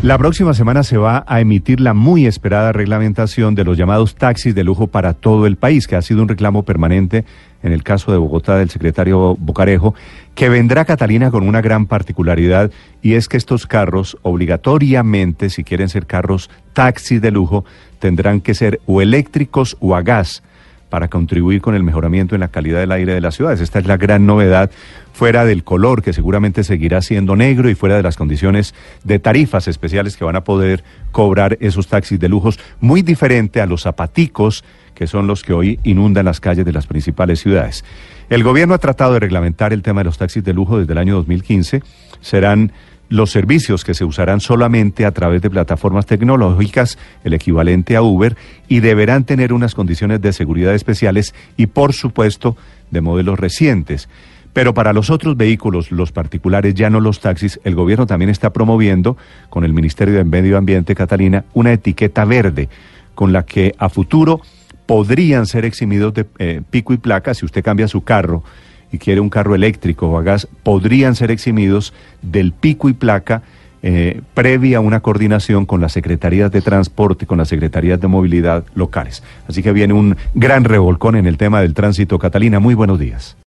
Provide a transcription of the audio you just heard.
La próxima semana se va a emitir la muy esperada reglamentación de los llamados taxis de lujo para todo el país, que ha sido un reclamo permanente en el caso de Bogotá del secretario Bocarejo, que vendrá Catalina con una gran particularidad y es que estos carros obligatoriamente, si quieren ser carros taxis de lujo, tendrán que ser o eléctricos o a gas para contribuir con el mejoramiento en la calidad del aire de las ciudades. Esta es la gran novedad, fuera del color, que seguramente seguirá siendo negro, y fuera de las condiciones de tarifas especiales que van a poder cobrar esos taxis de lujos, muy diferente a los zapaticos, que son los que hoy inundan las calles de las principales ciudades. El gobierno ha tratado de reglamentar el tema de los taxis de lujo desde el año 2015. Serán los servicios que se usarán solamente a través de plataformas tecnológicas, el equivalente a Uber, y deberán tener unas condiciones de seguridad especiales y, por supuesto, de modelos recientes. Pero para los otros vehículos, los particulares, ya no los taxis, el gobierno también está promoviendo, con el Ministerio de Medio Ambiente, Catalina, una etiqueta verde, con la que a futuro podrían ser eximidos de eh, pico y placa si usted cambia su carro y quiere un carro eléctrico o a gas, podrían ser eximidos del pico y placa eh, previa una coordinación con las secretarías de transporte, con las secretarías de movilidad locales. Así que viene un gran revolcón en el tema del tránsito. Catalina, muy buenos días.